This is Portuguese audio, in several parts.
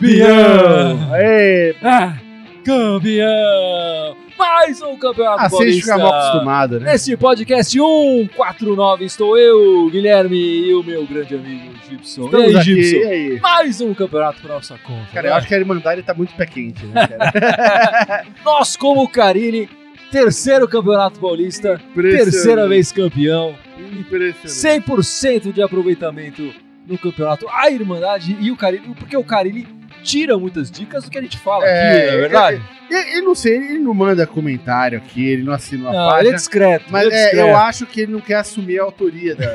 campeão! Aê! É campeão! Mais um campeonato Assim a gente paulista. fica mal acostumado, né? Nesse podcast 149 estou eu, Guilherme, e o meu grande amigo Gibson. Estamos e aí, aqui, Gibson? e aí? Mais um campeonato para nossa conta. Cara, né? eu acho que a Irmandade tá muito pé quente, né, cara? Nós, como Carilli, terceiro campeonato paulista, terceira vez campeão, Impressionante. 100% de aproveitamento no campeonato. A Irmandade e o Carilli, porque o Carilli tira muitas dicas do que a gente fala É, aqui, não é verdade? E, e não sei, ele não manda comentário aqui, ele não assina uma Não, ele é página. discreto. Mas ele é é, discreto. eu acho que ele não quer assumir a autoria da.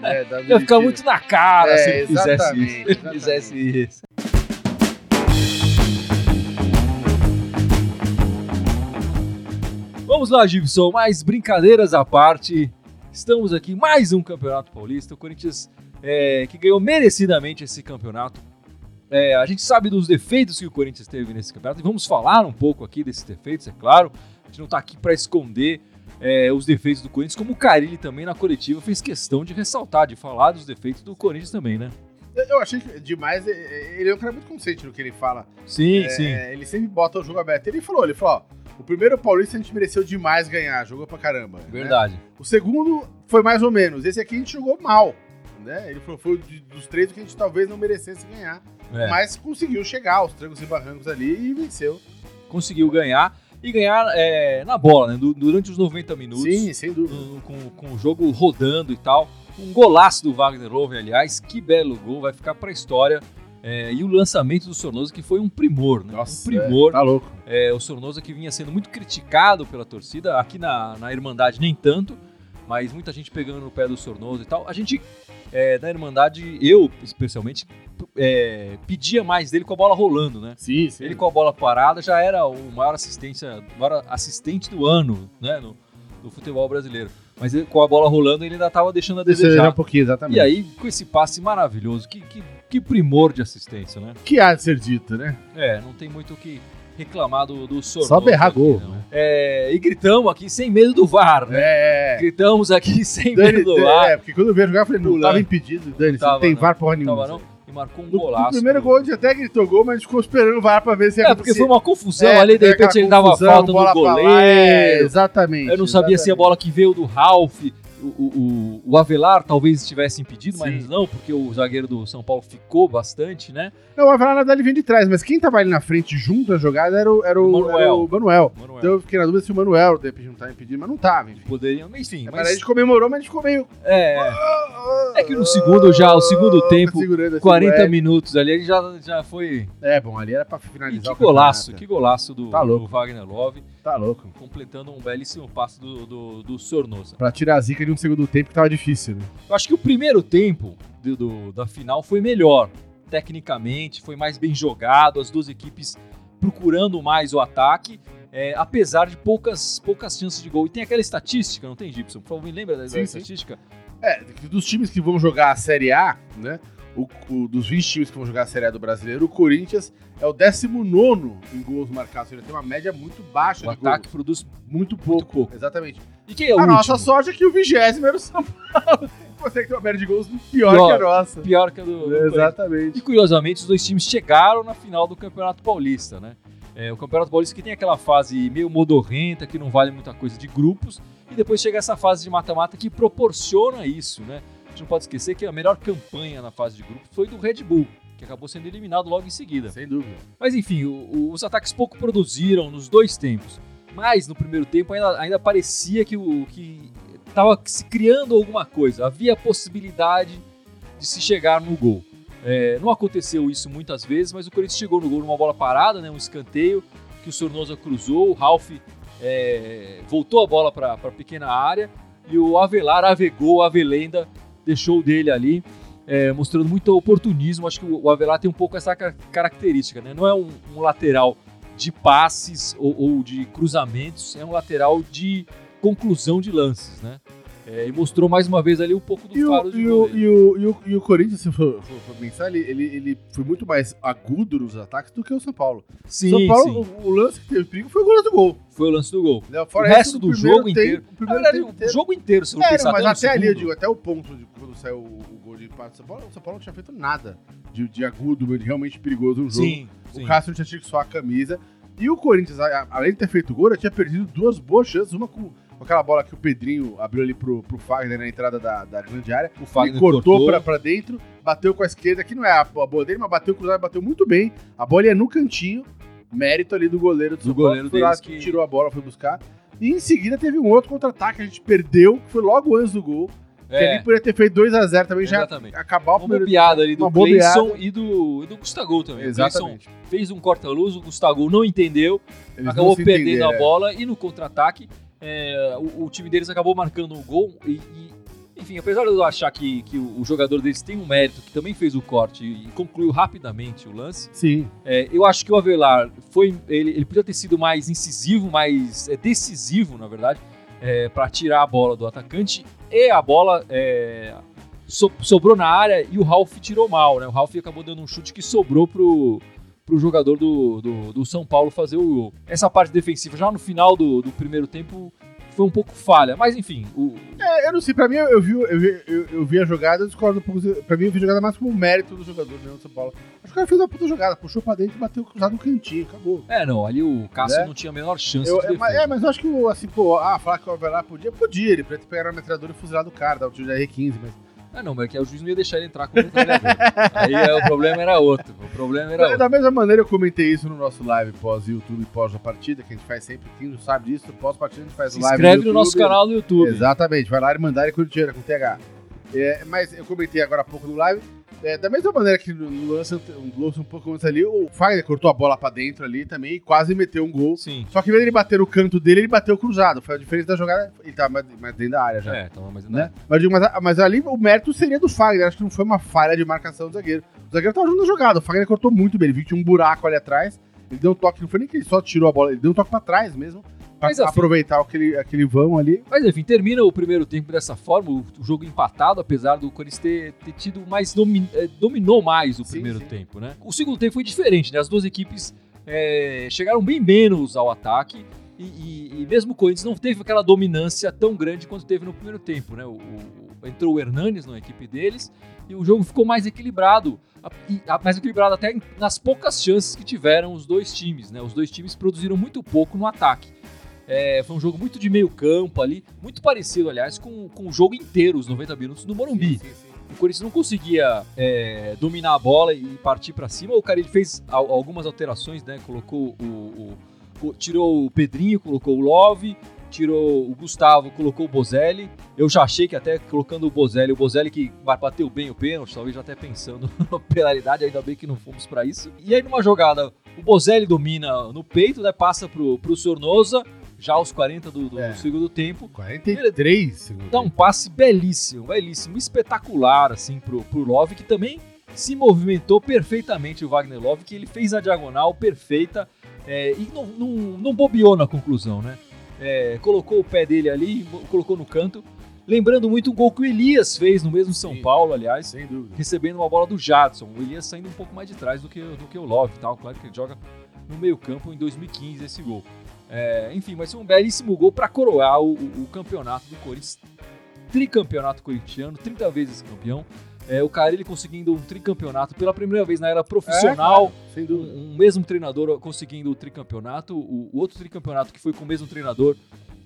né, da Ia ficar muito na cara É, se ele fizesse isso. Ele fizesse isso. Vamos lá, Gibson. Mais brincadeiras à parte. Estamos aqui em mais um campeonato paulista. O Corinthians é, que ganhou merecidamente esse campeonato. É, a gente sabe dos defeitos que o Corinthians teve nesse campeonato e vamos falar um pouco aqui desses defeitos, é claro. A gente não está aqui para esconder é, os defeitos do Corinthians, como o Carilli também na coletiva fez questão de ressaltar, de falar dos defeitos do Corinthians também, né? Eu- achei que demais. Ele é um cara muito consciente no que ele fala. Sim, É, sim. Ele sempre bota o jogo aberto. Ele falou, ele falou, ó, o primeiro Paulista a gente mereceu demais ganhar, jogou pra caramba. né? Verdade. O segundo foi mais ou menos. Esse aqui a gente jogou mal. Né? Ele falou, foi de- dos três que a gente talvez não merecesse ganhar. É, Mas conseguiu chegar aos trancos e barrancos ali e venceu. Conseguiu ganhar e ganhar é, na bola, né? Du- Durante os 90 minutos. Sim, sem dúvida. no- com, com o jogo rodando e tal. Um golaço do Wagner Love, aliás, que belo gol, vai ficar pra história. É, e o lançamento do Sornosa, que foi um primor, né? Nossa, um primor. é, tá louco. É, o Sornosa que vinha sendo muito criticado pela torcida, aqui na, na Irmandade nem tanto, mas muita gente pegando no pé do Sornosa e tal. A gente, é, na Irmandade, eu especialmente, é, pedia mais dele com a bola rolando, né? Sim, sim. Ele com a bola parada já era o maior assistência, maior assistente do ano, né, no, do futebol brasileiro. Mas ele, com a bola rolando ele ainda estava deixando a Desejar desejar. um pouquinho, exatamente. E aí, com esse passe maravilhoso, que, que, que primor de assistência, né? que há de ser dito, né? É, não tem muito o que reclamar do, do Sornosa Só berrar gol, não. né? É, e gritamos aqui sem medo do VAR, né? É. Gritamos aqui sem Dani, medo do VAR. é, porque quando eu veio jogar, eu falei, não, Pulando. tava impedido, Dani, Tava, não tem não. VAR porra nenhuma. Tava não? E marcou um No, golaço. no primeiro gol a gente até gritou gol, mas a gente ficou esperando o VAR pra ver se ia É, porque foi uma confusão É, ali, de teve repente ele dava falta no pra lá, goleiro. é, exatamente. Eu não sabia se a bola que veio do Ralph, o, o, o- Avelar talvez estivesse impedido, mas Sim. não, porque o zagueiro do São Paulo ficou bastante, né? Não, o Avelar na verdade vem de trás, mas quem tava ali na frente junto na jogada era o, era o, Manuel. era o Manuel. Manuel. Então eu fiquei na dúvida se o Manuel de repente não tava impedido, mas não tava, enfim. Poderiam, mas enfim, Mas... mas a gente comemorou, mas a gente ficou meio. é, é que no segundo já, o segundo tempo, segurando assim, 40 é. minutos ali, ele já, já foi. É, bom, ali era pra E finalizar que o golaço, que golaço do, Tá do Wagner Love, Tá louco. completando um belíssimo passe do, do, do Sornosa. Pra tirar a zica de um segundo tempo que tava difícil, né? Eu acho que o primeiro tempo do, do- da final foi melhor. Tecnicamente, foi mais bem jogado, as duas equipes procurando mais o ataque, é, apesar de poucas, poucas chances de gol. E tem aquela estatística, não tem, Gibson? Por favor, me lembra da, estatística? É, dos times que vão jogar a Série A, né? O, o- dos 20 times que vão jogar a Série A do brasileiro, o Corinthians é o 19 em gols marcados. Ele tem uma média muito baixa O de ataque gols. produz. Muito pouco. pouco. Exatamente. E quem é o a último? nossa sorte é que o vigésimo era o São Paulo. Consegue ter uma média de gols pior, Pior. que a nossa. Pior que a do, do. Exatamente. E curiosamente, os dois times chegaram na final do Campeonato Paulista, né? É, o Campeonato Paulista que tem aquela fase meio modorrenta, que não vale muita coisa de grupos, e depois chega essa fase de mata-mata que proporciona isso, né? A gente não pode esquecer que a melhor campanha na fase de grupos foi do Red Bull, que acabou sendo eliminado logo em seguida. Sem dúvida. Mas enfim, o- o- os ataques pouco produziram nos dois tempos. Mas no primeiro tempo ainda, ainda parecia que o que estava se criando alguma coisa. Havia possibilidade de se chegar no gol. É, não aconteceu isso muitas vezes, mas o Corinthians chegou no gol numa bola parada, né, um escanteio que o Sornosa cruzou, o Ralf é, voltou a bola para a pequena área e o Avelar avegou, a Avelenda deixou dele ali, é, mostrando muito oportunismo. Acho que o Avelar tem um pouco essa ca- característica, né? Não é um, um lateral de passes ou, ou de cruzamentos, é um lateral de conclusão de lances, né? É, e mostrou mais uma vez ali um pouco do E o, faro de e, o, e, o, e, o, e o Corinthians, se for, for, for pensar, ele, ele, ele foi muito mais agudo nos ataques do que o São Paulo. Sim, São Paulo. O, o lance que teve perigo foi o gol do gol. Foi o lance do gol. Né? O resto do jogo inteiro. o verdade, jogo inteiro, se eu É, pensar não, mas até até ali, eu digo, até o ponto de quando saiu o, o gol de empate do São Paulo, o São Paulo não tinha feito nada de, de agudo, de realmente perigoso no jogo. Sim, O sim. Cássio tinha tido só a camisa. E o Corinthians, além de ter feito gol, já tinha perdido duas boas chances. Uma com, com aquela bola que o Pedrinho abriu ali pro, pro Fagner na entrada da, da grande área. O Fagner Ele cortou, cortou. Pra, pra dentro, bateu com a esquerda, que não é a, a boa dele, mas bateu cruzado, bateu muito bem. A bola ia no cantinho, mérito ali do goleiro do, Do São Paulo, goleiro deles que que- tirou a bola, foi buscar. E em seguida teve um outro contra-ataque, a gente perdeu, que foi logo antes do gol. Que É, ali poderia ter feito 2x0 também, já exatamente. acabar o Uma primeiro bobeada ali do uma. Cleison e do, e do Gustavo também. O Exatamente. fez um corta-luz, o Gustavo não entendeu, Eles acabou não perdendo entenderam, a é. bola e no contra-ataque é, o, o time deles acabou marcando o gol e, e, enfim, apesar de eu achar que, que o, o jogador deles tem um mérito, que também fez o corte e concluiu rapidamente o lance, Sim, é, eu acho que o Avelar foi, ele, ele podia ter sido mais incisivo, mais é, decisivo, na verdade, para tirar a bola do atacante e a bola é, so- sobrou na área e o Ralf tirou mal, né? O Ralf acabou dando um chute que sobrou pro pro jogador do, do, do São Paulo fazer o gol. Essa parte defensiva já no final do, do primeiro tempo foi um pouco falha, mas enfim, o, É, eu não sei, pra mim, eu vi, eu vi, eu, eu vi a jogada, eu discordo um pouco. Pra mim, eu vi a jogada mais como mérito do jogador né, do São Paulo. Acho que o cara fez uma puta jogada, puxou pra dentro e bateu cruzado no cantinho, acabou. é não, ali o Cássio Né? não tinha a menor chance Eu- de é, mas, é, mas eu acho que, o, assim, pô, ah, falar que o Avelar podia, podia, ele podia ter pegado a metralhadora e fuzilado o cara, dar o tiro da R15, mas... Ah, não, mas é que o juiz não ia deixar ele entrar como metralhador. Aí é, o problema era outro. O problema era Da, outro. da mesma maneira, eu comentei isso no nosso live pós-YouTube, pós a partida, que a gente faz sempre, quem não sabe disso, pós-partida a gente faz Se live inscreve no nosso YouTube. canal no YouTube. Exatamente, vai lá e mandar com dinheiro, com TH. É, mas eu comentei agora há pouco no live, é, da mesma maneira que no lance, um lance um pouco antes ali, o Fagner cortou a bola pra dentro ali também e quase meteu um gol. Sim. Só que em vez de ele bater no canto dele, ele bateu cruzado. Foi a diferença da jogada. Ele tá mais, mais dentro da área já. É, então, mas Né? Mas, eu digo, mas, mas ali o mérito seria do Fagner. Acho que não foi uma falha de marcação do zagueiro. O zagueiro tava ajudando a jogada. O Fagner cortou muito bem. Ele viu que tinha um buraco ali atrás. Ele deu um toque. Não foi nem que ele só tirou a bola. Ele deu um toque pra trás mesmo. Pra Mas, afim- aproveitar aquele, aquele vão ali. Mas enfim, termina o primeiro tempo dessa forma, o, o jogo empatado, apesar do Corinthians ter, ter tido mais. domi- eh, dominou mais o Sim, primeiro sim. tempo, né? O segundo tempo foi diferente, né? As duas equipes eh, chegaram bem menos ao ataque. E, e- e mesmo o Corinthians não teve aquela dominância tão grande quanto teve no primeiro tempo, né? O, o- entrou o Hernanes na equipe deles e o jogo ficou mais equilibrado. E- mais equilibrado até nas poucas chances que tiveram os dois times, né? Os dois times produziram muito pouco no ataque. É, foi um jogo muito de meio campo ali, muito parecido, aliás, com, com o jogo inteiro, os 90 minutos do Morumbi. Sim, sim. O Corinthians não conseguia é, dominar a bola e partir pra cima. O cara ele fez al- algumas alterações, né? Colocou o, o- o- tirou o Pedrinho, colocou o Love, tirou o Gustavo, colocou o Bozelli. Eu já achei que até colocando o Bozelli, o Bozelli que ba- bateu bem o pênalti, talvez já até pensando na penalidade, ainda bem que não fomos pra isso. E aí numa jogada, o Bozelli domina no peito, né? Passa pro, pro Sornosa, já aos 40 do, do É. segundo tempo. 43 segundos. Dá um passe belíssimo, belíssimo, espetacular, assim, pro, pro Love, que também se movimentou perfeitamente o Wagner Love, que ele fez a diagonal perfeita é, e não, não, não bobeou na conclusão, né? É, colocou o pé dele ali, colocou no canto. Lembrando muito o gol que o Elias fez no mesmo São Sim. Paulo, aliás, Sem dúvida. recebendo uma bola do Jadson. O Elias saindo um pouco mais de trás do que, do que o Love e tal. Claro que ele joga no meio-campo em 2015 esse gol. É, enfim, mas foi um belíssimo gol para coroar o, o- o campeonato do Corinthians. Tricampeonato corintiano, 30 vezes campeão. É, o cara ele conseguindo um tricampeonato pela primeira vez na era profissional. É, um, um mesmo treinador conseguindo o tricampeonato. O, o outro tricampeonato que foi com o mesmo treinador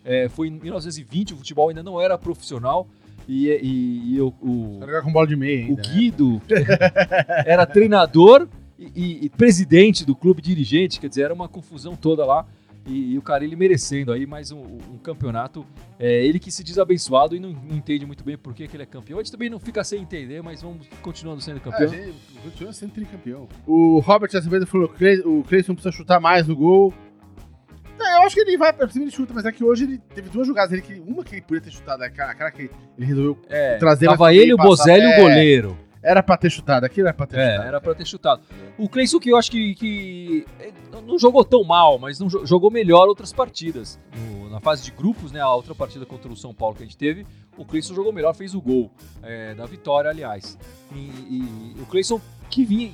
é, foi em 1920. O futebol ainda não era profissional. E, e, e o, o- com bola de meia o ainda. né? Guido era treinador e- e presidente do clube dirigente, quer dizer, era uma confusão toda lá. E, e o cara ele merecendo aí mais um, um campeonato. É, ele que se diz abençoado e não, não entende muito bem por que, que ele é campeão. A gente também não fica sem entender, mas vamos continuando sendo É, campeão. gente, continua sendo tricampeão. O Robert Acevedo falou que o Cleison precisa chutar mais no gol. É, eu acho que ele vai pra cima ele chuta, mas é que hoje ele teve duas jogadas. Ele que, uma que ele podia ter chutado, aquela, aquela que ele resolveu. É, trazer tava ele, o Bozelli e o é. goleiro. Era pra ter chutado, aquilo era pra ter É, chutado. era pra ter chutado. O Cleison que eu acho que, que eh, não jogou tão mal, mas não jo- jogou melhor outras partidas. No- na fase de grupos, né, a outra partida contra o São Paulo que a gente teve, o Cleison jogou melhor, fez o gol é, da vitória, aliás. E, e o Cleison que vinha,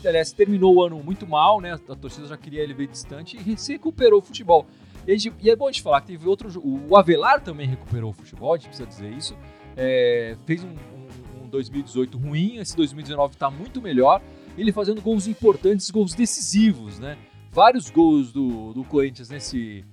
que, aliás, terminou o ano muito mal, né, a torcida já queria ele ver distante e se recuperou o futebol. E, gente- e é bom a gente falar que teve outro, o Avelar também recuperou o futebol, a gente precisa dizer isso. É, fez um, um- um um 2018 ruim, esse 2019 está muito melhor. Ele fazendo gols importantes, gols decisivos, né? Vários gols do, do Corinthians nesse,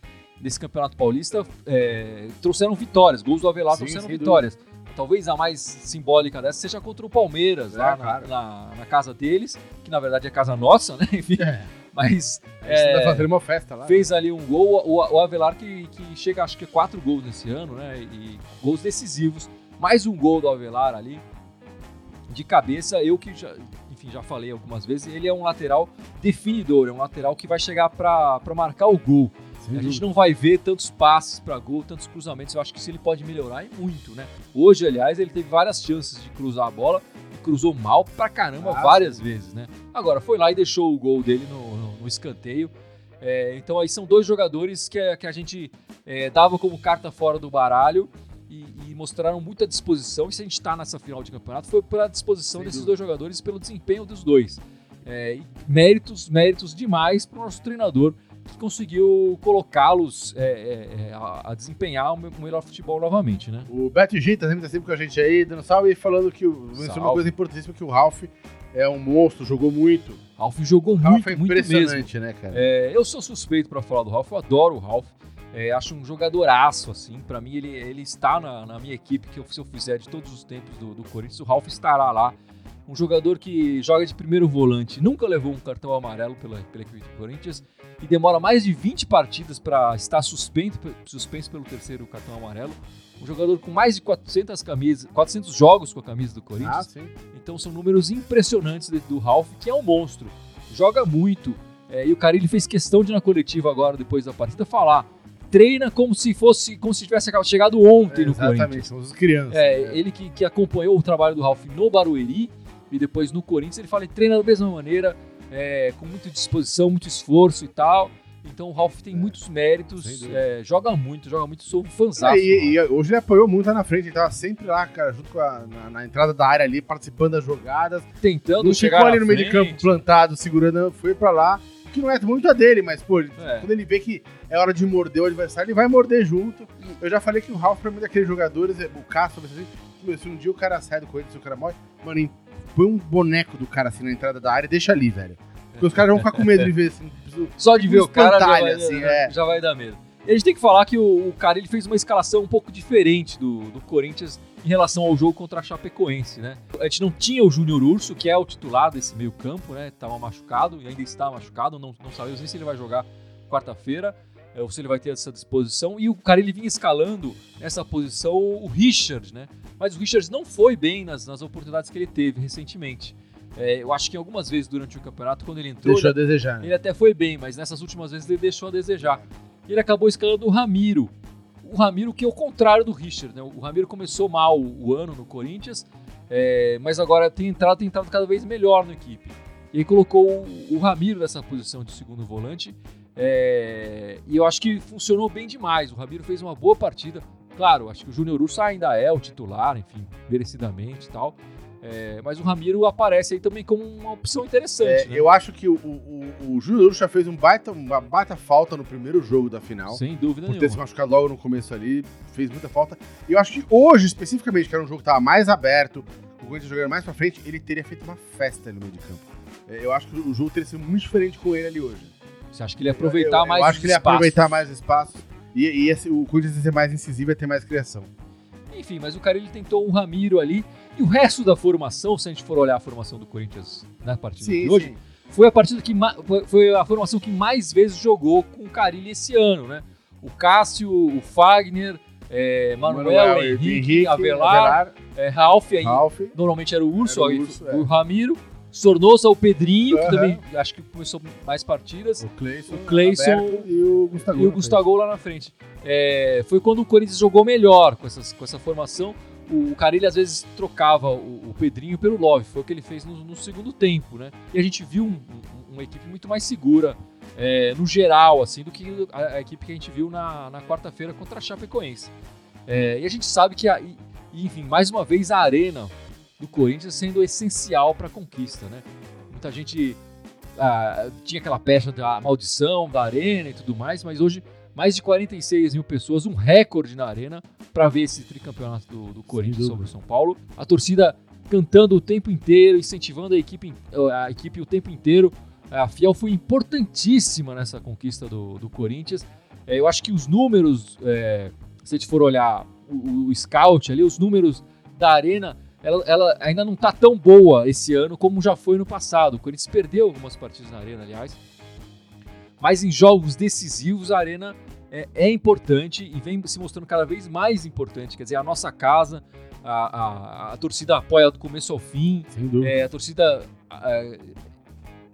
nesse Campeonato Paulista é, trouxeram vitórias. Gols do Avelar Sim, trouxeram sem vitórias. Talvez a mais simbólica dessa seja contra o Palmeiras, É, lá na, claro. na- na casa deles, que na verdade é casa nossa, né? Enfim, É. mas gente é, tá fazendo uma festa lá. fez ali um gol. O, o Avelar que, que chega, acho que quatro gols nesse ano, né? E gols decisivos. Mais um gol do Avelar ali. De cabeça, eu que já, enfim, já falei algumas vezes, ele é um lateral definidor, é um lateral que vai chegar para marcar o gol. Sem a gente não vai ver tantos passes para gol, tantos cruzamentos. Eu acho que isso ele pode melhorar e muito, né? Hoje, aliás, ele teve várias chances de cruzar a bola e cruzou mal pra caramba Ah, várias vezes, né? Agora, foi lá e deixou o gol dele no, no- no escanteio. É, então, aí são dois jogadores que, a- que a gente é, dava como carta fora do baralho e, e mostraram muita disposição. E se a gente tá nessa final de campeonato, foi pela disposição Sem desses dúvida. dois jogadores e pelo desempenho dos dois. É, méritos, méritos demais para o nosso treinador que conseguiu colocá-los é, é, é, a, a desempenhar o me- o melhor futebol novamente, né? O Beto G tá sempre, sempre com a gente aí, dando salve e falando que o, mencionou uma coisa importantíssima, que o Ralph é um monstro, jogou muito. Ralf jogou O Ralph muito, é muito mesmo. impressionante, né, cara? É, eu sou suspeito para falar do Ralf, eu adoro o Ralf. É, acho um jogadoraço, assim. Para mim, ele, ele está na, na minha equipe, que eu, se eu fizer de todos os tempos do, do Corinthians, o Ralf estará lá. Um jogador que joga de primeiro volante, nunca levou um cartão amarelo pela, pela equipe do Corinthians e demora mais de 20 partidas para estar suspenso, suspenso pelo terceiro cartão amarelo. Um jogador com mais de 400 camisas, 400 jogos com a camisa do Corinthians. Ah. Então são números impressionantes do Ralph, que é um monstro. Joga muito. É, e o Carilli fez questão de na coletiva agora, depois da partida, falar. Treina como se fosse, como se tivesse chegado ontem É, no Corinthians. exatamente, somos as crianças. É, né? ele que, que acompanhou o trabalho do Ralph no Barueri e depois no Corinthians, ele fala que treina da mesma maneira, é, com muita disposição, muito esforço e tal. Então o Ralph tem É, muitos méritos, é, joga muito, joga muito, sou um É, fãzão. e, e hoje ele apoiou muito lá na frente, ele tava sempre lá, cara, junto com a, na, na entrada da área ali, participando das jogadas. tentando Não chegar ficou ali no meio de frente. campo plantado, segurando, foi pra lá. Que não é muito a dele, mas, pô, É. quando ele vê que é hora de morder o adversário, ele vai morder junto. Eu já falei que o Ralph, pra mim, é daqueles jogadores, é, o Castro, assim, meu, se um dia o cara sai do Corinthians, se o cara morre, mano, põe um boneco do cara assim na entrada da área e deixa ali, velho. Porque os caras vão ficar com medo de ver assim. Só de ver o cara já vai, assim, é. já vai dar medo. E a gente tem que falar que o, o cara ele fez uma escalação um pouco diferente do, do Corinthians em relação ao jogo contra a Chapecoense, né? A gente não tinha o Júnior Urso, que é o titular desse meio campo, né? Tava machucado e ainda está machucado, não, não sabemos nem se ele vai jogar quarta-feira é, ou se ele vai ter essa disposição. E o cara ele vinha escalando nessa posição o Richard, né? Mas o Richard não foi bem nas, nas oportunidades que ele teve recentemente. É, eu acho que algumas vezes durante o campeonato, quando ele entrou, Deixou a desejar, né? ele até foi bem, mas nessas últimas vezes ele deixou a desejar. Ele acabou escalando o Ramiro. O Ramiro que é o contrário do Richard, né? O Ramiro começou mal o ano no Corinthians, é, mas agora tem entrado, tem entrado cada vez melhor na equipe. E aí colocou o, o Ramiro nessa posição de segundo volante. é, e eu acho que funcionou bem demais. O Ramiro fez uma boa partida. Claro, acho que o Júnior Urso ainda é o titular, enfim, merecidamente e tal. É, mas o Ramiro aparece aí também como uma opção interessante. É, né? Eu acho que o, o, o, o Júnior já fez um baita, uma baita falta no primeiro jogo da final. Sem dúvida por ter se nenhuma. machucado logo no começo ali, fez muita falta. E eu acho que hoje, especificamente, que era um jogo que tava mais aberto, o Corinthians jogando mais pra frente, ele teria feito uma festa ali no meio de campo. É, Eu acho que o jogo teria sido muito diferente com ele ali hoje. Você acha que ele ia aproveitar eu, mais Eu acho que ele ia aproveitar mais o espaço. E, e esse, o Corinthians ia ser mais incisivo, ia ter mais criação. Enfim, mas o cara ele tentou um Ramiro ali. E o resto da formação, se a gente for olhar a formação do Corinthians na partida de hoje, foi a partida que foi- a formação que mais vezes jogou com o Carilli esse ano, né? O Cássio, o Fagner, é, Manuel, Henrique, Avelar, é, Ralf aí. Ralf. Normalmente era o Urso, Era o aí Urso, o é. Ramiro. Sornosa, o Pedrinho, que também acho que começou mais partidas. O Cleison, O Cleison e o Gustavo. e o Gustavo lá na frente. É, foi quando o Corinthians jogou melhor com, essas, com essa formação. O, o Carilli às vezes trocava o, o Pedrinho pelo Love, foi o que ele fez no, no segundo tempo, né? E a gente viu um- um- uma equipe muito mais segura é, no geral, assim, do que a, a equipe que a gente viu na, na quarta-feira contra a Chapecoense. É, e a gente sabe que, a, e, enfim, mais uma vez a arena do Corinthians sendo essencial para a conquista, né? Muita gente ah, tinha aquela pecha da maldição da arena e tudo mais, mas hoje mais de 46 mil pessoas, um recorde na arena para ver esse tricampeonato do, do Corinthians sobre o São Paulo. A torcida cantando o tempo inteiro, incentivando a equipe, a equipe o tempo inteiro. A Fiel foi importantíssima nessa conquista do, do Corinthians. É, eu acho que os números, é, se a gente for olhar o, o, scout ali, os números da Arena, ela, ela ainda não está tão boa esse ano como já foi no passado. O Corinthians perdeu algumas partidas na Arena, aliás. Mas em jogos decisivos, a Arena é, é, importante e vem se mostrando cada vez mais importante. Quer dizer, a nossa casa, a, a, a torcida apoia do começo ao fim. É, a torcida a,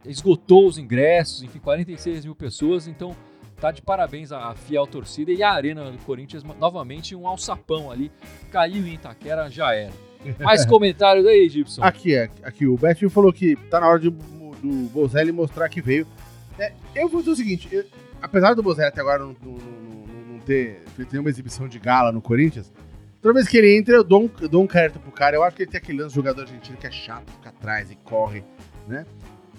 esgotou os ingressos, enfim, 46 mil pessoas. Então, tá de parabéns à fiel torcida e a Arena do Corinthians, novamente um alçapão ali. Caiu em Itaquera, já era. Mais comentários aí, Gibson. Aqui, é, aqui o Betinho falou que tá na hora de, do Bozelli mostrar que veio. É, eu vou dizer o seguinte, eu, apesar do Bozelli até agora não, não, não, não ter feito nenhuma exibição de gala no Corinthians, toda vez que ele entra, eu dou um, dou um crédito pro cara. Eu acho que ele tem aquele lance jogador argentino que é chato, fica atrás e corre, né?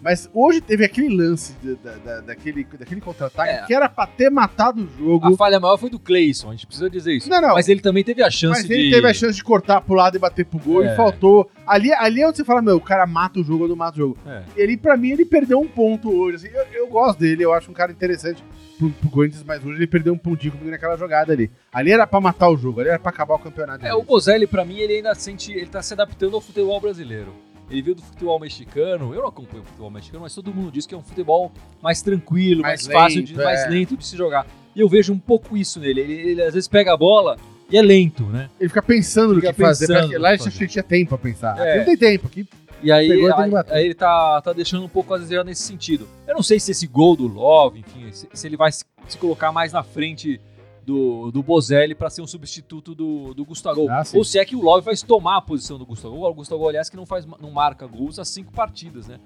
Mas hoje teve aquele lance da, da, daquele, daquele contra-ataque é. que era pra ter matado o jogo. A falha maior foi do Cleison, a gente precisa dizer isso. Não, não. Mas ele também teve a chance Mas ele teve a chance de cortar pro lado e bater pro gol é. e faltou. Ali, ali é onde você fala, meu, o cara mata o jogo ou não mata o jogo. É. Ele, pra mim, ele perdeu um ponto hoje. Assim, eu, eu, gosto dele, eu acho um cara interessante pro, pro Corinthians, mas hoje ele perdeu um pontinho comigo naquela jogada ali. Ali era pra matar o jogo, ali era pra acabar o campeonato. É, o Bozelli, pra mim, ele ainda sente. Ele tá se adaptando ao futebol brasileiro. Ele veio do futebol mexicano. Eu não acompanho o futebol mexicano, mas todo mundo diz que é um futebol mais tranquilo, mais, mais fácil, de, é. mais lento de se jogar. E eu vejo um pouco isso nele. Ele, ele, às vezes pega a bola e é lento, né? Ele fica pensando fica no que fazer. Porque lá ele tinha tempo pra pensar. É. Aqui não tem tempo. Aqui e aí, Pegou, aí, aí, ele tá, tá deixando um pouco a desejar nesse sentido. Eu não sei se esse gol do Love, enfim, se, se ele vai se, se colocar mais na frente do, do Bozelli para ser um substituto do, do Gustavo. Ah, Ou se é que o Love vai tomar a posição do Gustavo. O Gustavo, aliás, que não, faz, não marca gols há cinco partidas, né?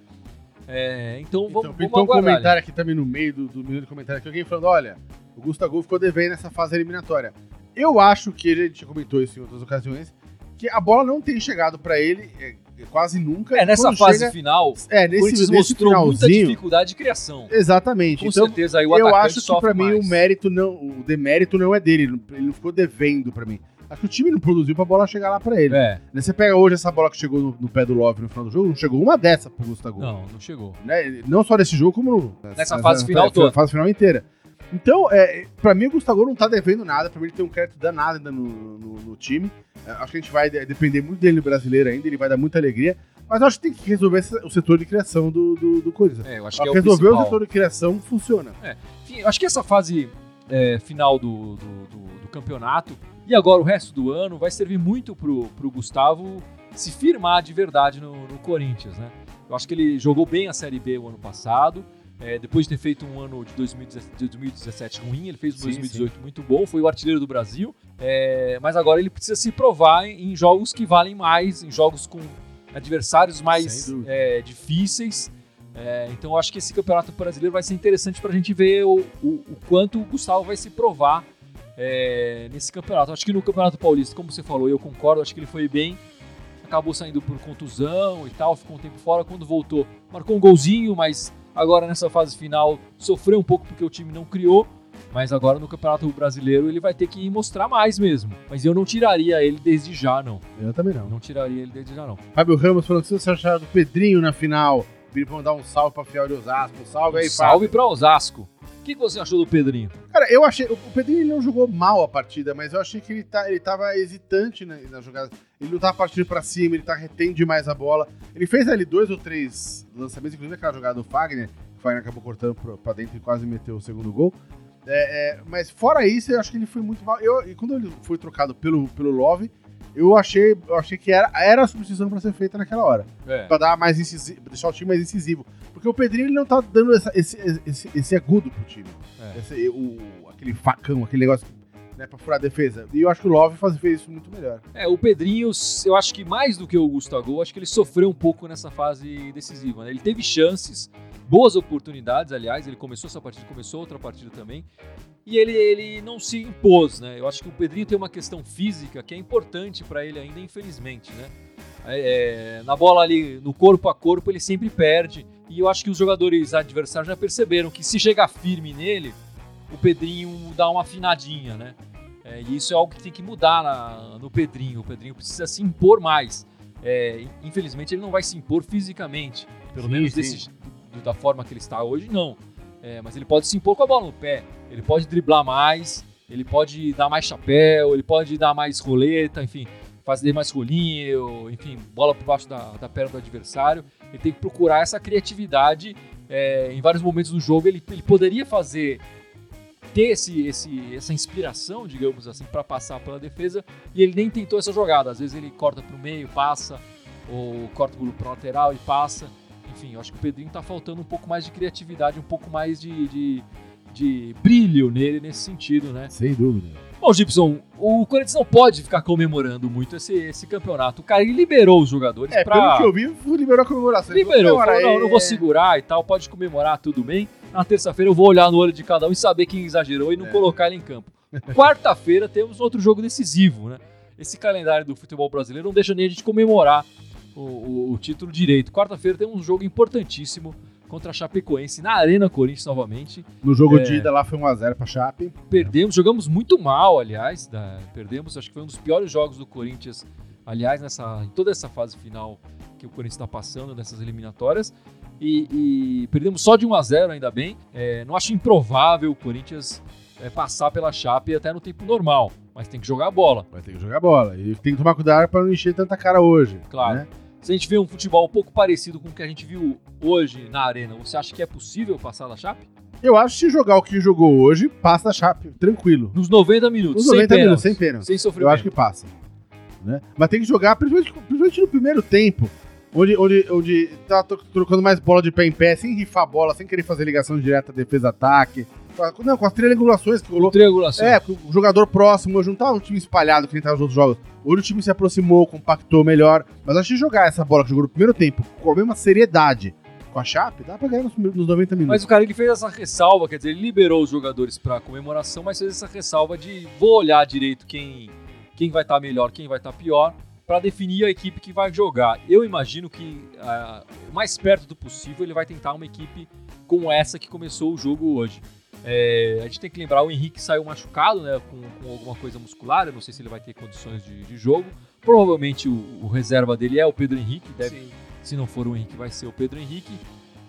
É, então, vamos, então, vamos então um comentário aqui também no meio do, do minuto de comentário aqui, alguém falando, olha, o Gustavo ficou devendo nessa fase eliminatória. Eu acho que, a gente comentou isso em outras ocasiões, que a bola não tem chegado para ele é, quase nunca. É, nessa fase chega, final, é, nesse, nesse mostrou muita dificuldade de criação. Exatamente. Com então, certeza, aí o Eu acho que para mim o mérito não, o demérito não é dele, ele não ficou devendo para mim. Acho que o time não produziu pra bola chegar lá pra ele. É. Né, você pega hoje essa bola que chegou no, no, pé do Love no final do jogo, não chegou uma dessa pro Gustavo. Não, não chegou. Né? Não só nesse jogo, como no, nessa, nessa fase final toda. fase final inteira. Então, é, pra mim, o Gustavo não tá devendo nada. Pra mim, ele tem um crédito danado ainda no, no, no time. É, acho que a gente vai depender muito dele no brasileiro ainda. Ele vai dar muita alegria. Mas acho que tem que resolver o setor de criação do, do, do Corinthians. É, eu acho que é resolver o, o, setor de criação funciona. É. Enfim, acho que essa fase é, final do, do, do, campeonato e agora o resto do ano vai servir muito pro, pro Gustavo se firmar de verdade no, no Corinthians, né? Eu acho que ele jogou bem a Série B o ano passado. É, depois de ter feito um ano de 2017, ruim, ele fez um sim, 2018 sim. muito bom, foi o artilheiro do Brasil. É, mas agora ele precisa se provar em, em jogos que valem mais, em jogos com adversários mais é, difíceis. É, então eu acho que esse campeonato brasileiro vai ser interessante para a gente ver o, o, o, quanto o Gustavo vai se provar é, nesse campeonato. Acho que no Campeonato Paulista, como você falou, eu concordo, acho que ele foi bem. Acabou saindo por contusão e tal, ficou um tempo fora. Quando voltou, marcou um golzinho, mas agora nessa fase final sofreu um pouco porque o time não criou. Mas agora no Campeonato Brasileiro ele vai ter que mostrar mais mesmo. Mas eu não tiraria ele desde já, não. Eu também não. Não tiraria ele desde já, não. Fábio Ramos falando que você acharam do Pedrinho na final. Vim mandar um salve pra Fiel de Osasco. Salve aí, Salve Fábio. pra Osasco. O que você achou do Pedrinho? Cara, eu achei. O Pedrinho ele não jogou mal a partida, mas eu achei que ele, tá, ele tava hesitante na, na jogada. Ele não tava partindo pra cima, ele tá retendo demais a bola. Ele fez ali dois ou três lançamentos, inclusive aquela jogada do Fagner, que o Fagner acabou cortando pra, dentro e quase meteu o segundo gol. É, é, mas fora isso, eu acho que ele foi muito mal. Eu, e quando ele foi trocado pelo, pelo Love, eu achei, eu achei que era, era a substituição para ser feita naquela hora. É. Pra dar mais incisivo, deixar o time mais incisivo. Porque o Pedrinho ele não tá dando essa, esse, esse, esse agudo pro time. É. Esse, o, aquele facão, aquele negócio né, pra furar a defesa. E eu acho que o Love faz, fez isso muito melhor. É, o Pedrinho, eu acho que mais do que o Gustavo, acho que ele sofreu um pouco nessa fase decisiva. Né? Ele teve chances, boas oportunidades, aliás, ele começou essa partida, começou outra partida também, e ele, ele não se impôs, né? Eu acho que o Pedrinho tem uma questão física que é importante para ele ainda, infelizmente, né? É, é, na bola ali, no corpo a corpo, ele sempre perde, e eu acho que os jogadores adversários já perceberam que se chegar firme nele, o Pedrinho dá uma afinadinha, né? É, e isso é algo que tem que mudar na, no Pedrinho. O Pedrinho precisa se impor mais. É, infelizmente ele não vai se impor fisicamente, pelo Sim, menos sim. desse, da forma que ele está hoje, não. É, mas ele pode se impor com a bola no pé, ele pode driblar mais, ele pode dar mais chapéu, ele pode dar mais roleta, enfim, fazer mais rolinho, enfim, bola por baixo da, da perna do adversário. Ele tem que procurar essa criatividade é, em vários momentos do jogo. Ele, ele poderia fazer ter esse, esse, essa inspiração, digamos assim, para passar pela defesa e ele nem tentou essa jogada. Às vezes ele corta para o meio, passa, ou corta para lateral e passa. Enfim, eu acho que o Pedrinho tá faltando um pouco mais de criatividade, um pouco mais de, de, de brilho nele nesse sentido, né? Sem dúvida. Bom, Gibson, o Corinthians não pode ficar comemorando muito esse, esse campeonato. O cara ele liberou os jogadores É, pra... pelo que eu vi, liberou a comemoração. Liberou, "Comemorar falou, não, aí". não vou segurar e tal, pode comemorar, tudo bem. Na terça-feira eu vou olhar no olho de cada um e saber quem exagerou e não É. colocar ele em campo. Quarta-feira temos outro jogo decisivo, né? Esse calendário do futebol brasileiro não deixa nem a gente comemorar o, o- o título direito. Quarta-feira temos um jogo importantíssimo contra a Chapecoense na Arena Corinthians novamente. No jogo É. de ida lá foi 1x0 pra Chape. Perdemos, jogamos muito mal, aliás. da- perdemos, acho que foi um dos piores jogos do Corinthians, aliás, nessa, em toda essa fase final que o Corinthians está passando, nessas eliminatórias. E, e perdemos só de 1 a 0 ainda bem. É, não acho improvável o Corinthians é, passar pela Chape até no tempo normal, mas tem que jogar a bola. Vai ter que jogar bola. E tem que tomar cuidado pra não encher tanta cara hoje. Claro. né? Se a gente vê um futebol um pouco parecido com o que a gente viu hoje na Arena, você acha que é possível passar da Chape? Eu acho que se jogar o que jogou hoje, passa a Chape, tranquilo. Nos 90 minutos, Nos 90 sem minutos, sem pênalti. sem Eu sofrimento. acho que passa. Né? Mas tem que jogar, principalmente, principalmente no primeiro tempo, onde, onde, onde tá trocando mais bola de pé em pé, sem rifar a bola, sem querer fazer ligação direta defesa-ataque. Com Não, com as triangulações que rolou. Triangulação. É, porque o jogador próximo, hoje não tá um time espalhado que nem tá nos outros jogos. Hoje o time se aproximou, compactou melhor. Mas acho que jogar essa bola que jogou no primeiro tempo com a mesma seriedade com a Chape, dá pra ganhar nos, nos 90 minutos. Mas o cara ele fez essa ressalva, quer dizer, ele liberou os jogadores para comemoração, mas fez essa ressalva de vou olhar direito quem, quem vai estar melhor, quem vai estar pior, para definir a equipe que vai jogar. Eu imagino que ah, o mais perto do possível ele vai tentar uma equipe como essa que começou o jogo hoje. É, a gente tem que lembrar, o Henrique saiu machucado, né, com, com alguma coisa muscular, eu não sei se ele vai ter condições de, de jogo. Provavelmente o, o reserva dele é o Pedro Henrique, deve se não for o Henrique, vai ser o Pedro Henrique.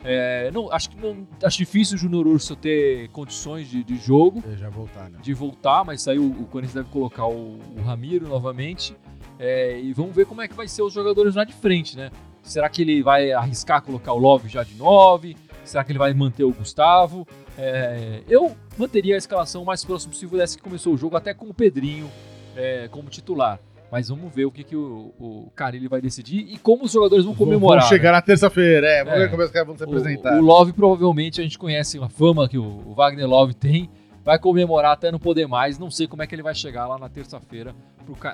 É, não, acho que não, acho difícil o Júnior Urso ter condições de, de jogo, Já voltar, né? de voltar, mas aí o, o Corinthians deve colocar o, o Ramiro novamente. É, e vamos ver como é que vai ser os jogadores lá de frente, né? Será que ele vai arriscar colocar o Love já de 9? Será que ele vai manter o Gustavo? É, eu manteria a escalação mais próximo possível dessa que começou o jogo, até com o Pedrinho é, como titular. Mas vamos ver o que, que o, o Carilli vai decidir e como os jogadores vão comemorar. Vamos chegar na terça-feira, é. Vamos É. ver como os caras vão se apresentar. O, o Love provavelmente a gente conhece a fama que o, o Wagner Love tem. Vai comemorar até não poder mais. Não sei como é que ele vai chegar lá na terça-feira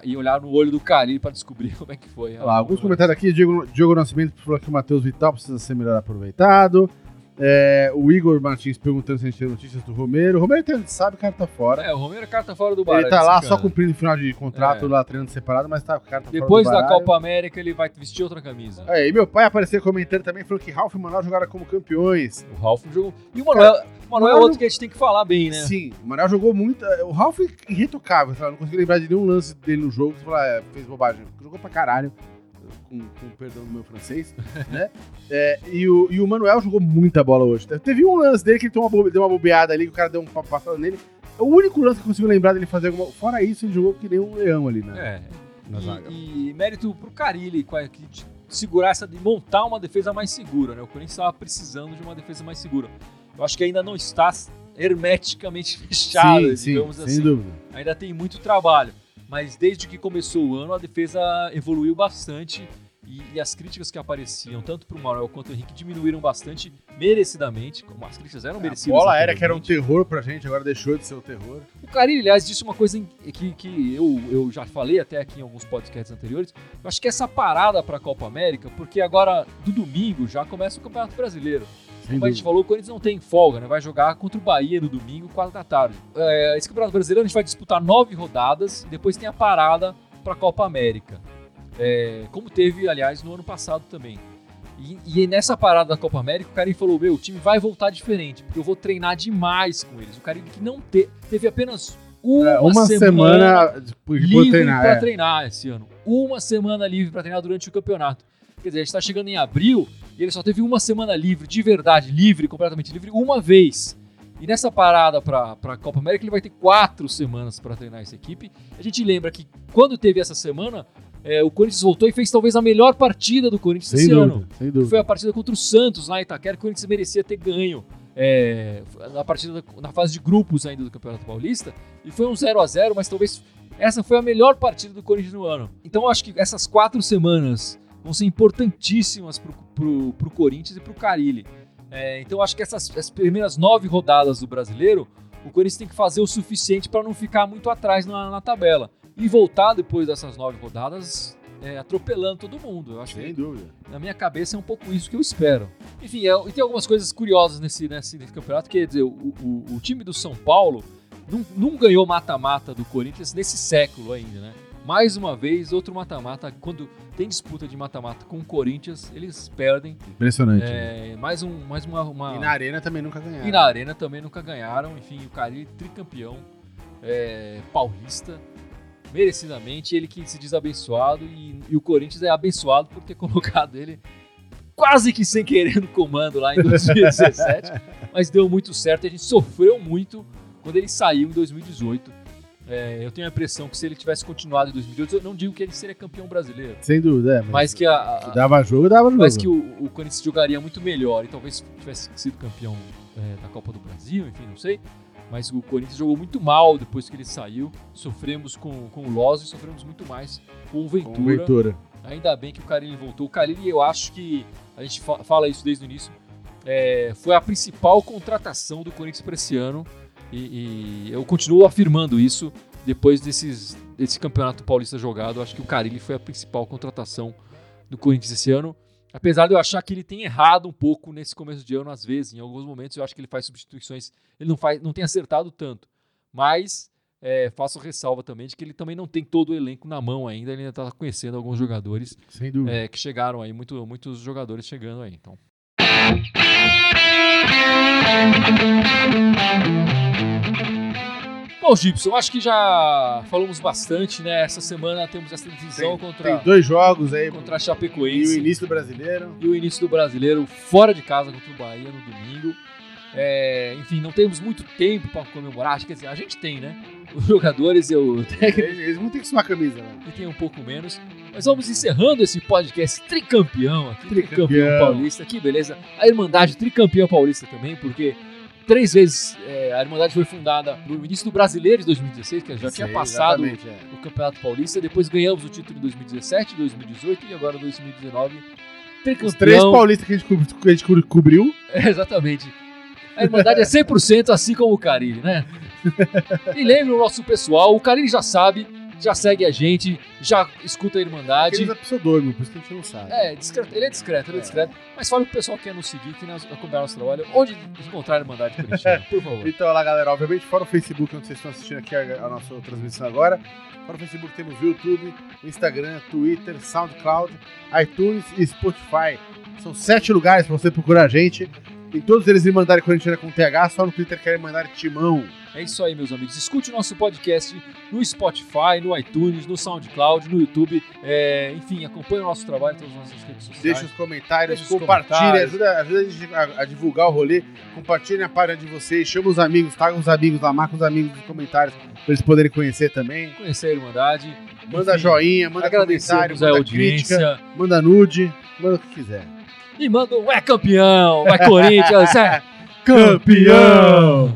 e olhar no olho do Carilli para descobrir como é que foi. Lá, alguns comentários aqui, Diego, Diogo Nascimento falou que o Matheus Vital precisa ser melhor aproveitado. É, o Igor Martins perguntando se a gente tem notícias do Romero. O Romero tem- sabe o cara tá fora. É, o Romero é carta fora do baralho. Ele tá lá esse só cara. cumprindo o final de contrato, É. lá treinando separado, mas tá, o cara tá Depois fora da do baralho. Copa América ele vai vestir outra camisa. É, e meu pai apareceu comentando também, falou que Ralf e Manuel jogaram como campeões. O Ralf jogou. E o Manuel, o Manuel é outro que a gente tem que falar bem, né? Sim, o Manuel jogou muito. O Ralf é irretocável, sabe? não consigo lembrar de nenhum lance dele no jogo. Você fala, é, fez bobagem. Jogou pra caralho, com, com perdão do meu francês, né? É, e, o, e o Manuel jogou muita bola hoje. Teve um lance dele que ele deu uma, bobe- deu uma bobeada ali, que o cara deu um pa- passada nele. É o único lance que eu consigo lembrar dele fazer alguma. Fora isso, ele jogou que nem um leão ali, né? É. Na zaga. E, e mérito pro Carilli, que de segurar essa, de montar uma defesa mais segura, né? O Corinthians estava precisando de uma defesa mais segura. Eu acho que ainda não está hermeticamente fechada, sim, sim, digamos sem assim. dúvida. Ainda tem muito trabalho. Mas desde que começou o ano, a defesa evoluiu bastante e, e as críticas que apareciam, tanto pro Manuel quanto o Henrique, diminuíram bastante, merecidamente, como as críticas eram A merecidas. bola aérea que era um terror pra gente, agora deixou de ser um terror. O Carilli, aliás, disse uma coisa que, que eu, eu já falei até aqui em alguns podcasts anteriores. Eu acho que essa parada para a Copa América, porque agora, do domingo, já começa o Campeonato Brasileiro. Como a gente falou, o Corinthians não tem folga, né? Vai jogar contra o Bahia no domingo, 4 da tarde. É, esse Campeonato Brasileiro a gente vai disputar nove rodadas e depois tem a parada para a Copa América. É, como teve, aliás, no ano passado também. E, e nessa parada da Copa América, o Carilli falou: Meu, o time vai voltar diferente, porque eu vou treinar demais com eles. O Carilli que não te- teve apenas uma, É, uma semana, por livre treinar. para é. treinar esse ano. Uma semana livre para treinar durante o campeonato. Quer dizer, a gente está chegando em abril e ele só teve uma semana livre, de verdade, livre, completamente livre, uma vez. E nessa parada para a Copa América ele vai ter quatro semanas para treinar essa equipe. A gente lembra que quando teve essa semana, é, o Corinthians voltou e fez talvez a melhor partida do Corinthians Sem esse dúvida, ano. sem dúvida. foi a partida contra o Santos lá em Itaquera, que o Corinthians merecia ter ganho. É, na partida da- na fase de grupos ainda do Campeonato Paulista e foi um 0 a 0 mas talvez essa foi a melhor partida do Corinthians no ano. Então eu acho que essas quatro semanas vão ser importantíssimas pro, pro Corinthians e pro Carilli. É, então acho que essas as primeiras nove rodadas do brasileiro, o Corinthians tem que fazer o suficiente para não ficar muito atrás na, na tabela. E voltar depois dessas nove rodadas é, atropelando todo mundo. Eu acho que Sem dúvida. na minha cabeça é um pouco isso que eu espero. Enfim, é- e tem algumas coisas curiosas nesse, nesse, nesse campeonato, quer dizer, o, o- o time do São Paulo não, não ganhou mata-mata do Corinthians nesse século ainda, né? Mais uma vez, outro mata-mata, quando tem disputa de mata-mata com o Corinthians, eles perdem. Impressionante. É, mais um, mais uma, uma- E na arena também nunca ganharam. e na arena também nunca ganharam. Enfim, o Cari tricampeão é, paulista, merecidamente. Ele que se diz abençoado e, e o Corinthians é abençoado por ter colocado ele quase que sem querer no comando lá em 2017. mas deu muito certo e a gente sofreu muito quando ele saiu em 2018. É, eu tenho a impressão que se ele tivesse continuado em 2018, eu não digo que ele seria campeão brasileiro, Sem dúvida, é. Mas, mas que a, a- dava jogo, dava jogo. mas que o, o Corinthians jogaria muito melhor e talvez tivesse sido campeão é, da Copa do Brasil, enfim, não sei. Mas o Corinthians jogou muito mal depois que ele saiu. Sofremos com, com o Loz e sofremos muito mais com o Com Ventura. o Ventura. Ainda bem que o Carilli voltou. O Carilli, eu acho que a gente fa- fala isso desde o início. é, foi a principal contratação do Corinthians para esse ano. E, e eu continuo afirmando isso depois desses, desse campeonato paulista jogado. Acho que o Carilli foi a principal contratação do Corinthians esse ano. Apesar de eu achar que ele tem errado um pouco nesse começo de ano, às vezes, em alguns momentos eu acho que ele faz substituições, ele não, faz, não tem acertado tanto. Mas é, faço ressalva também de que ele também não tem todo o elenco na mão ainda, ele ainda está conhecendo alguns jogadores Sem dúvida. é, que chegaram aí, muito, muitos jogadores chegando aí. Então. Bom, Gibson, acho que já falamos bastante, né? Essa semana temos essa divisão Tem, contra, tem dois jogos aí. contra a E o Chapecoense início do brasileiro. e o início do brasileiro fora de casa contra o Bahia no domingo. É, enfim, não temos muito tempo para comemorar. Acho que assim, a gente tem, né? Os jogadores e o técnico Eles, vão ter que sumar a camisa, né? e tem um pouco menos. Mas vamos encerrando esse podcast tricampeão aqui, tricampeão, Tricampeão. paulista. Que beleza. A Irmandade tricampeão paulista também, porque três vezes é, a Irmandade foi fundada no início do Brasileiro de 2016, que já tinha Sim, passado exatamente, é. o Campeonato Paulista. Depois ganhamos o título em 2017, 2018 e agora 2019. Tricampeão. Os três paulistas que a gente, cobriu. É, exatamente. A Irmandade é 100% assim como o Carilli, né? E lembre o nosso pessoal, o Carilli já sabe, já segue a gente, já escuta a Irmandade. Ele usa pseudônimo, por isso que a gente não sabe. É, discreto, ele é discreto, ele é, É. discreto. Mas fala pro pessoal que quer nos seguir, que nós acompanhar nosso trabalho, onde encontrar a Irmandade Corintiana, por favor. Então, olha lá, galera, obviamente, fora o Facebook, onde vocês estão assistindo aqui a, a nossa transmissão agora. Fora o Facebook, temos o YouTube, o Instagram, Twitter, SoundCloud, iTunes e Spotify. São sete lugares para você procurar a gente. Em todos eles Irmandade Corintiana com TH, só no Twitter querem mandar Timão. É isso aí, meus amigos. Escute o nosso podcast no Spotify, no iTunes, no SoundCloud, no YouTube. É, enfim, acompanhe o nosso trabalho em todas as nossas redes sociais. Deixe os comentários, Deixa os compartilhe, comentários. ajuda, ajuda a, gente a- a divulgar o rolê. Compartilhem a página de vocês, chama os amigos, taga os amigos lá, marca os amigos nos comentários para eles poderem conhecer também. Conhecer a Irmandade. Manda Enfim, joinha, manda comentário, a manda audiência. crítica, manda nude, manda o que quiser. E manda um é campeão, vai Corinthians, é Campeão!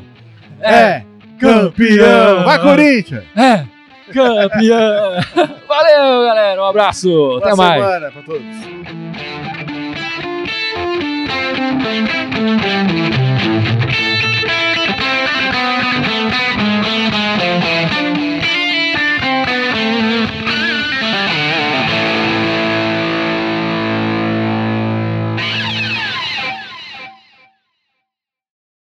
É campeão! Vai, Corinthians! É campeão. Valeu, galera. Um abraço. Boa Até mais. semana pra todos.